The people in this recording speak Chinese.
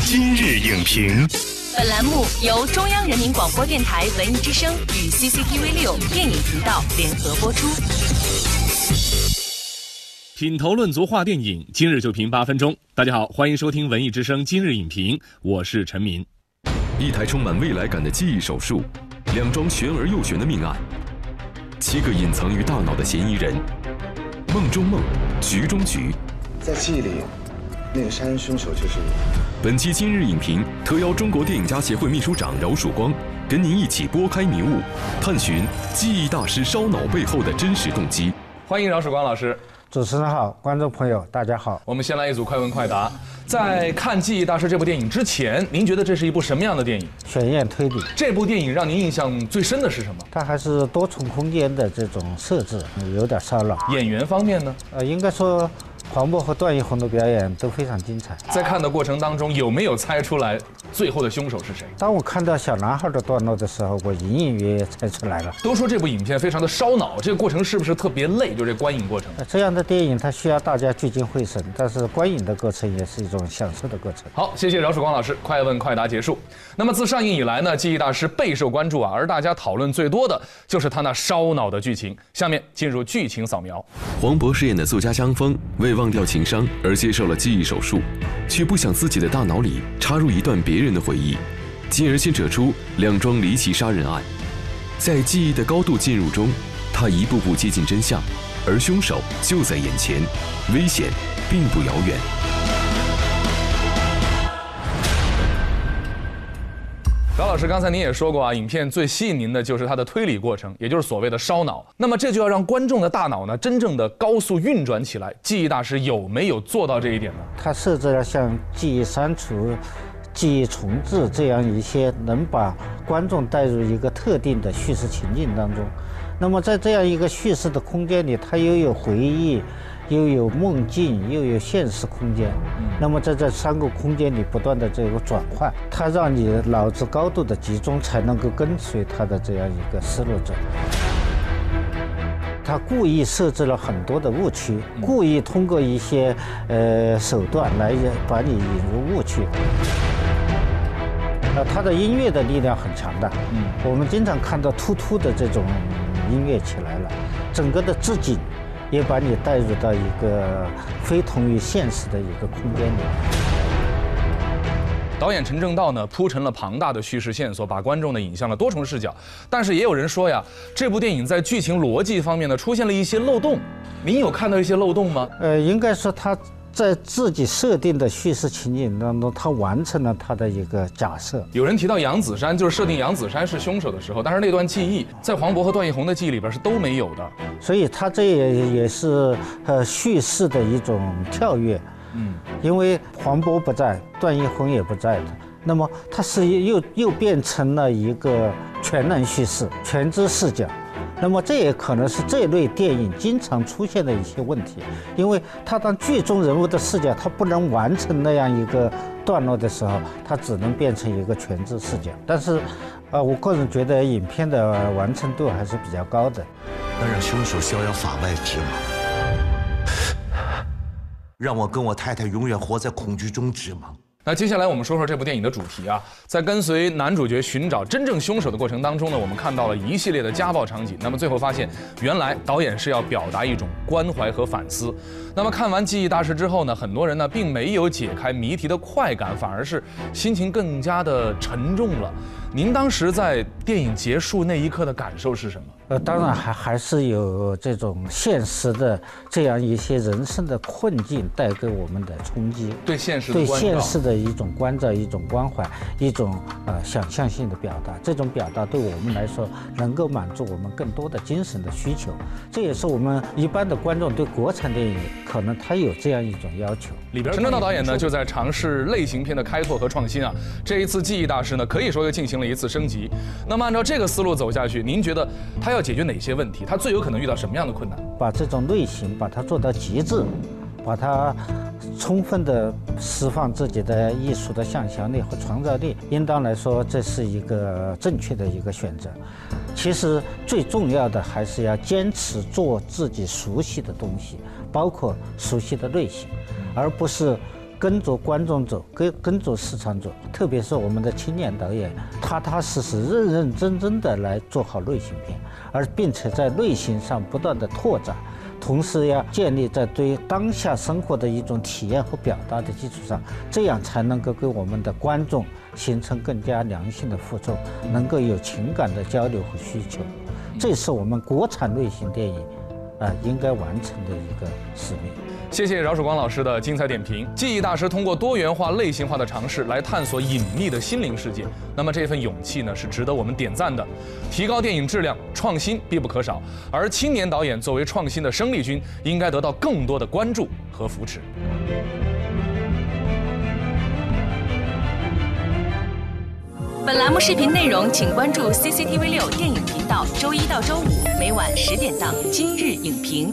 今日影评，本栏目由中央人民广播电台文艺之声与 CCTV 六电影频道联合播出。品头论足话电影，今日就评八分钟。大家好，欢迎收听文艺之声今日影评，我是陈明。一台充满未来感的记忆手术，两桩悬而又悬的命案，七个隐藏于大脑的嫌疑人，梦中梦，局中局。在记忆里，那个杀人凶手就是我。本期今日影评特邀中国电影家协会秘书长饶曙光，跟您一起拨开迷雾，探寻记忆大师烧脑背后的真实动机。欢迎饶曙光老师。主持人好，观众朋友大家好。我们先来一组快问快答。在看《记忆大师》这部电影之前，您觉得这是一部什么样的电影？悬疑推理。这部电影让您印象最深的是什么？它还是多重空间的这种设置，有点烧脑。演员方面呢？呃，应该说。黄渤和段奕宏的表演都非常精彩。在看的过程当中，有没有猜出来最后的凶手是谁？当我看到小男孩的段落的时候，我隐隐约约猜出来了。都说这部影片非常的烧脑，这个过程是不是特别累？就这观影过程。这样的电影它需要大家聚精会神，但是观影的过程也是一种享受的过程。好，谢谢饶曙光老师，快问快答结束。那么自上映以来呢，《记忆大师》备受关注啊，而大家讨论最多的就是他那烧脑的剧情。下面进入剧情扫描。黄渤饰演的作家江峰为忘掉情伤。而接受了记忆手术，却不想自己的大脑里插入一段别人的回忆，进而牵扯出两桩离奇杀人案。在记忆的高度进入中，他一步步接近真相，而凶手就在眼前，危险并不遥远。高老师，刚才您也说过啊，影片最吸引您的就是它的推理过程，也就是所谓的烧脑。那么这就要让观众的大脑呢，真正的高速运转起来。记忆大师有没有做到这一点呢？他设置了像记忆删除、记忆重置这样一些能把观众带入一个特定的叙事情境当中。那么在这样一个叙事的空间里，它又有回忆。又有梦境，又有现实空间，那么在这三个空间里不断的这个转换，它让你脑子高度的集中，才能够跟随它的这样一个思路走。他故意设置了很多的误区，故意通过一些呃手段来把你引入误区。呃，他的音乐的力量很强大，嗯，我们经常看到突突的这种音乐起来了，整个的置景。也把你带入到一个非同于现实的一个空间里。导演陈正道呢铺陈了庞大的叙事线索，把观众呢引向了多重视角。但是也有人说呀，这部电影在剧情逻辑方面呢出现了一些漏洞。您有看到一些漏洞吗？呃，应该说他。在自己设定的叙事情景当中，他完成了他的一个假设。有人提到杨子姗，就是设定杨子姗是凶手的时候，但是那段记忆在黄渤和段奕宏的记忆里边是都没有的，所以他这也也是呃叙事的一种跳跃。嗯，因为黄渤不在，段奕宏也不在的，那么他是又又变成了一个全能叙事、全知视角。那么这也可能是这类电影经常出现的一些问题，因为他当剧中人物的视角他不能完成那样一个段落的时候，他只能变成一个全知视角。但是，呃，我个人觉得影片的完成度还是比较高的。能让凶手逍遥法外之吗？让我跟我太太永远活在恐惧中之吗？那接下来我们说说这部电影的主题啊，在跟随男主角寻找真正凶手的过程当中呢，我们看到了一系列的家暴场景。那么最后发现，原来导演是要表达一种关怀和反思。那么看完《记忆大师》之后呢，很多人呢并没有解开谜题的快感，反而是心情更加的沉重了。您当时在电影结束那一刻的感受是什么？呃，当然还还是有这种现实的这样一些人生的困境带给我们的冲击，对现实对现实的一种关照、一种关怀、一种呃想象性的表达。这种表达对我们来说能够满足我们更多的精神的需求。这也是我们一般的观众对国产电影可能他有这样一种要求。里边陈正道导演呢就在尝试类型片的开拓和创新啊。这一次《记忆大师》呢可以说又进行了一次升级。那么按照这个思路走下去，您觉得他要？解决哪些问题？他最有可能遇到什么样的困难？把这种类型把它做到极致，把它充分的释放自己的艺术的想象力和创造力，应当来说这是一个正确的一个选择。其实最重要的还是要坚持做自己熟悉的东西，包括熟悉的类型，而不是跟着观众走，跟跟着市场走。特别是我们的青年导演，踏踏实实、认认真真的来做好类型片，而并且在类型上不断的拓展。同时要建立在对当下生活的一种体验和表达的基础上，这样才能够给我们的观众形成更加良性的互动，能够有情感的交流和需求。这是我们国产类型电影啊应该完成的一个使命。谢谢饶曙光老师的精彩点评。记忆大师通过多元化、类型化的尝试来探索隐秘的心灵世界，那么这份勇气呢是值得我们点赞的。提高电影质量，创新必不可少。而青年导演作为创新的生力军，应该得到更多的关注和扶持。本栏目视频内容，请关注 CCTV 六电影频道，周一到周五每晚十点档《今日影评》。